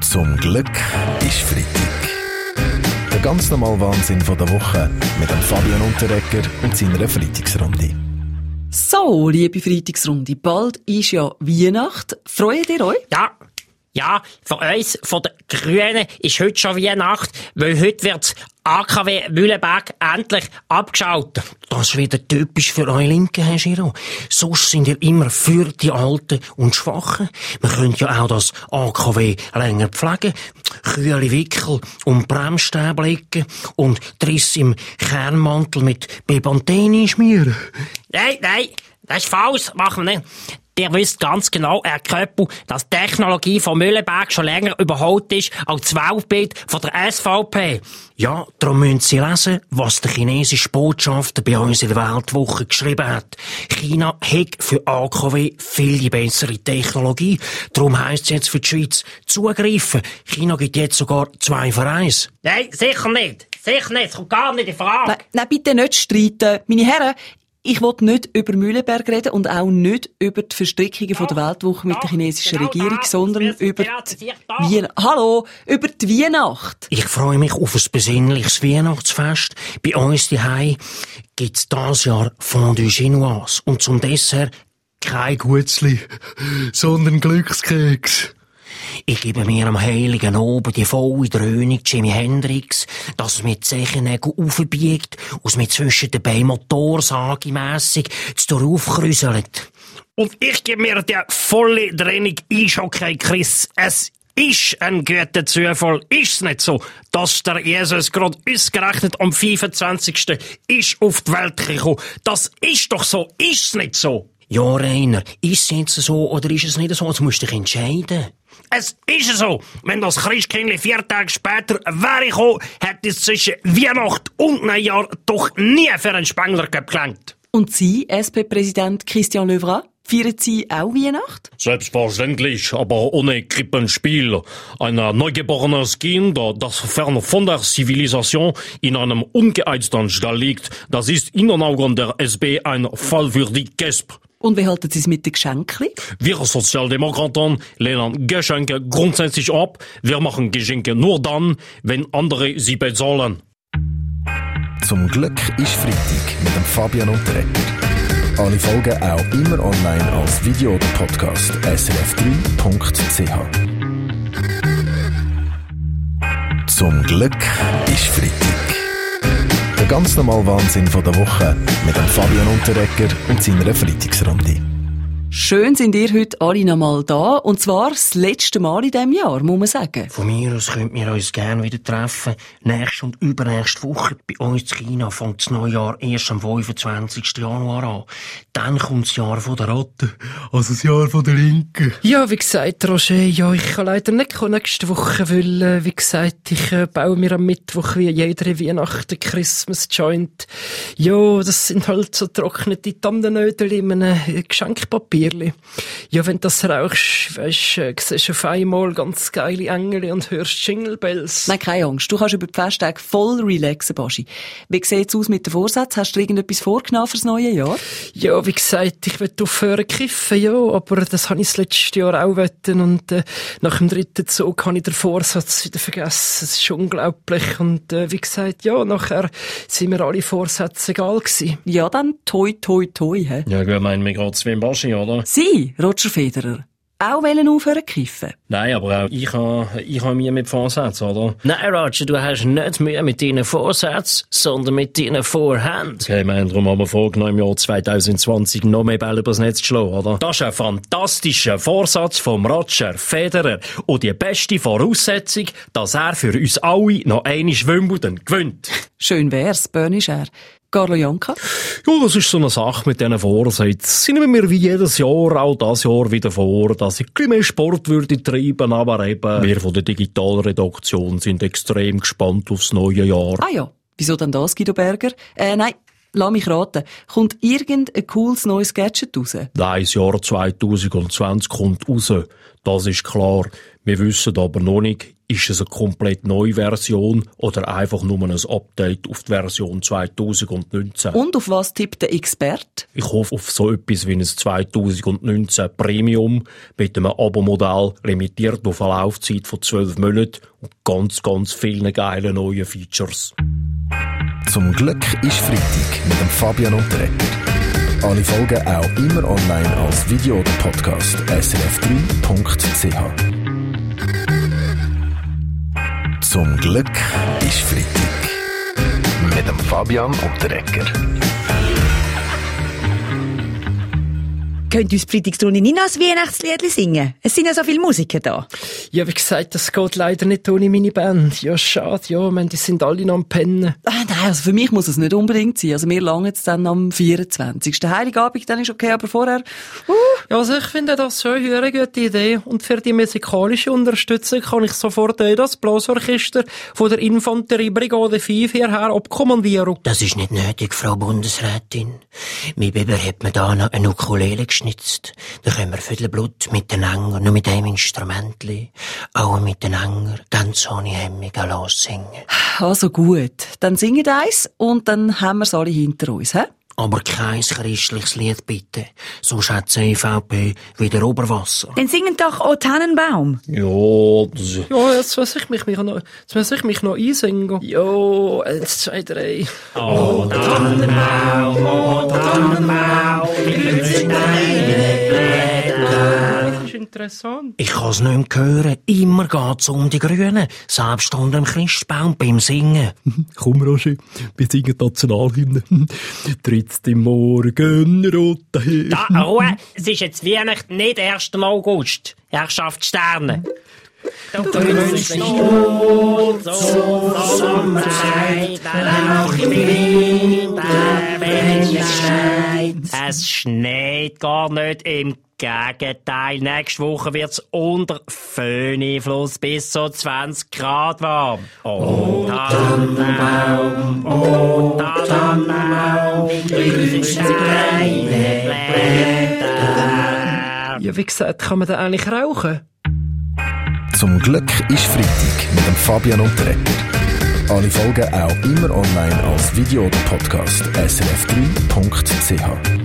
Zum Glück ist Freitag. Der ganz normale Wahnsinn von der Woche mit dem Fabian Unterrecker und seiner Freitagsrunde. So, liebe Freitagsrunde, bald ist ja Weihnacht. Freut ihr euch? Ja, ja, für uns, von den Grünen, ist heute schon Weihnacht, weil heute wird AKW Mühlenberg endlich abgeschaltet. Das ist wieder typisch für euch Linken, Herr Giro. Sonst sind ihr immer für die Alten und Schwachen. Man könnte ja auch das AKW länger pflegen, Kühle Wickel und Bremsstäbe legen und Triss im Kernmantel mit Bebantene schmieren. Nein, nein, das ist falsch, machen wir nicht. Ihr wisst ganz genau, Herr Köppel, dass die Technologie von Mühlenberg schon länger überholt ist als das Weltbild von der SVP. Ja, darum müssen Sie lesen, was der chinesische Botschafter bei uns in der Weltwoche geschrieben hat. China hat für AKW viel die bessere Technologie. Darum heisst es jetzt für die Schweiz zugreifen. China gibt jetzt sogar zwei für eins. Nein, sicher nicht. Sicher nicht. Es kommt gar nicht in Frage. Nein, nein, bitte nicht streiten. Meine Herren, ich will nicht über Mühlenberg reden und auch nicht über die Verstrickungen von der Weltwoche mit der chinesischen genau Regierung, das. sondern über die. Wien Hallo, über die Weihnacht. Ich freue mich auf ein besinnliches Weihnachtsfest. Bei uns daheim gibt's dieses Jahr Fondue Chinoise. Und zum Dessert kein Gutzli, sondern Glückskeks. Ich gebe mir am heiligen Oben die volle Dröhnung Jimi Hendrix, dass es mit Zechennägeln aufbiegt, aus mir zwischen den Beinen motorsagemässig zu aufkrüselt. Und ich gebe mir die volle Dröhnung Eishockey, Chris. Es ist ein guter Zufall. Ist's nicht so, dass der Jesus gerade ausgerechnet am 25. ist auf die Welt gekommen? Das ist doch so. Ist's nicht so? Ja, Rainer, ist es jetzt so oder ist es nicht so? Jetzt musst du dich entscheiden. Es ist so. Wenn das Christkindli vier Tage später wäre gekommen, hätte es zwischen Weihnacht und Neujahr doch nie für einen Spengler gelangt. Und Sie, SP-Präsident Christian Löwra, feiern Sie auch Weihnacht? Selbstverständlich, aber ohne Krippenspiel. Ein neugeborenes Kind, das fern von der Zivilisation in einem ungeeizten Stall liegt, das ist in den Augen der SB ein Fall für die GESP. Und wie halten Sie es mit den Geschenken? Wir Sozialdemokraten lehnen Geschenke grundsätzlich ab. Wir machen Geschenke nur dann, wenn andere sie bezahlen. Zum Glück ist Freitag mit dem Fabian Unterrecker. Alle Folgen auch immer online als Video oder Podcast srf3.ch. Zum Glück ist Freitag. Ganz normale Wahnsinn von der Woche mit dem Fabian Unterrecker und seiner Freitagsrunde. Schön sind ihr heute alle noch mal da. Und zwar das letzte Mal in diesem Jahr, muss man sagen. Von mir aus könnten wir uns gerne wieder treffen. Nächste und übernächste Woche. Bei uns in China fängt das Neujahr erst am 25. Januar an. Dann kommt das Jahr von der Ratte. Also das Jahr von der Linken. Ja, wie gesagt, Roger, ja, ich kann leider nicht kommen nächste Woche, weil, äh, wie gesagt, ich äh, baue mir am Mittwoch wie jede Weihnachten Christmas Joint. Ja, das sind halt so trocknete Tannennödel in einem äh, Geschenkpapierli. Ja, wenn du das rauchst, weisst, äh, siehst du auf einmal ganz geile Engel und hörst Jingle Bells. Nein, keine Angst. Du kannst über die Festtage voll relaxen, Baschi. Wie sieht's aus mit den Vorsätzen? Hast du irgendetwas vorgenommen fürs neue Jahr? Ja, wie gesagt, ich will aufhören kiffen, ja, aber das habe ich das letzte Jahr auch wetten und äh, nach dem dritten Zug habe ich den Vorsatz wieder vergessen. Es ist unglaublich und äh, wie gesagt, ja, nachher sind mir alle Vorsätze egal gewesen. Ja, dann toi, toi, toi, hä? Ja, ich meine, mir geht's wie im Baschi, oder? Sie, Roger Federer, auch wollen aufhören kiffen? Nein, aber auch ich habe ich ha Mühe mit Vorsätzen, oder? Nein, Roger, du hast nicht Mühe mit deinen Vorsätzen, sondern mit deinen Vorhand. Okay, wir haben darum aber vorgenommen, im Jahr 2020 noch mehr Bälle übers Netz zu schlagen, oder? Das ist ein fantastischer Vorsatz vom Roger Federer und die beste Voraussetzung, dass er für uns alle noch eine Wimbledon gewinnt. Schön wär's, Bernie Scher. Carlo Janka? Ja, das ist so eine Sache mit diesen Vorsätzen. Sind wir wie jedes Jahr, auch das Jahr wieder vor, dass ich ein mehr Sport würde treiben, aber eben, wir von der Digitalredaktion sind extrem gespannt aufs neue Jahr. Ah ja, wieso dann das, Guido Berger? Äh, nein, Lass mich raten. Kommt irgendein cooles neues Gadget raus? Nein, das Jahr 2020 kommt raus. Das ist klar. Wir wissen aber noch nicht, ist es eine komplett neue Version oder einfach nur ein Update auf die Version 2019. Und auf was tippt der Experte? Ich hoffe auf so etwas wie ein 2019 Premium mit einem Abo-Modell limitiert auf eine Laufzeit von 12 Monaten und ganz, ganz vielen geilen neuen Features. Zum Glück ist Freitag mit dem Fabian Unterreger. Alle Folgen auch immer online als Video oder Podcast srf3.ch. Zum Glück ist Freitag. Mit dem Fabian Unterreger. Könnt uns Freitagsrunde nicht noch ein Weihnachtslied singen? Es sind ja so viele Musiker da. Ja, wie gesagt, das geht leider nicht ohne meine Band. Ja, schade, ja, man, die sind alle noch am Pennen. Ah, nein, also für mich muss es nicht unbedingt sein. Also wir langen jetzt dann am 24. Heiligabend, dann ist okay, aber vorher... Uh. Ja, also ich finde das schon eine gute Idee. Und für die musikalische Unterstützung kann ich sofort auch das Blasorchester von der Infanteriebrigade 5 hierher abkommandieren. Das ist nicht nötig, Frau Bundesrätin. Mein Biber hat mir da noch eine Ukulele geschnitzt. Da können wir Viertelblut mit den Enger, nur mit einem Instrumentli, auch mit den Enger, ganz ohne Hemmung lossingen. Also gut, dann singen eins und dann haben wir's alle hinter uns, hä? Aber kein christliches Lied bitte, sonst hat die EVP wieder Oberwasser. Dann singen doch O Tannenbaum. Ja, das Ja, jetzt muss ich mich, mich noch, jetzt muss ich mich noch einsingen. Ja, eins, zwei, drei. Oh, Tannenbaum, oh, Tannenbaum, wir sind Das ist interessant. Ich kann's nicht mehr hören. Immer geht's um die Grünen. Selbst unter dem Christbaum beim Singen. Komm, Roger, wir singen Nationalhymne. Trittst im Morgen rot daher. Da, Ruhe! Es ist jetzt Weihnachten, nicht 1. August. Herrschaft Sterne. Du grüßt Not, so Sommerzeit, auch im Winter, wenn es schneit. Es schneit gar nicht, im Gegenteil. Nächste Woche wird's unter Föhnifluss bis zu 20 Grad warm. Oh, Tannenbaum, oh, Tannenbaum, grüßt deine Blätter. Ja, wie gesagt, kann man da eigentlich rauchen? Zum Glück ist Freitag mit dem Fabian Unterreger. Alle Folgen auch immer online als Video oder Podcast srf3.ch.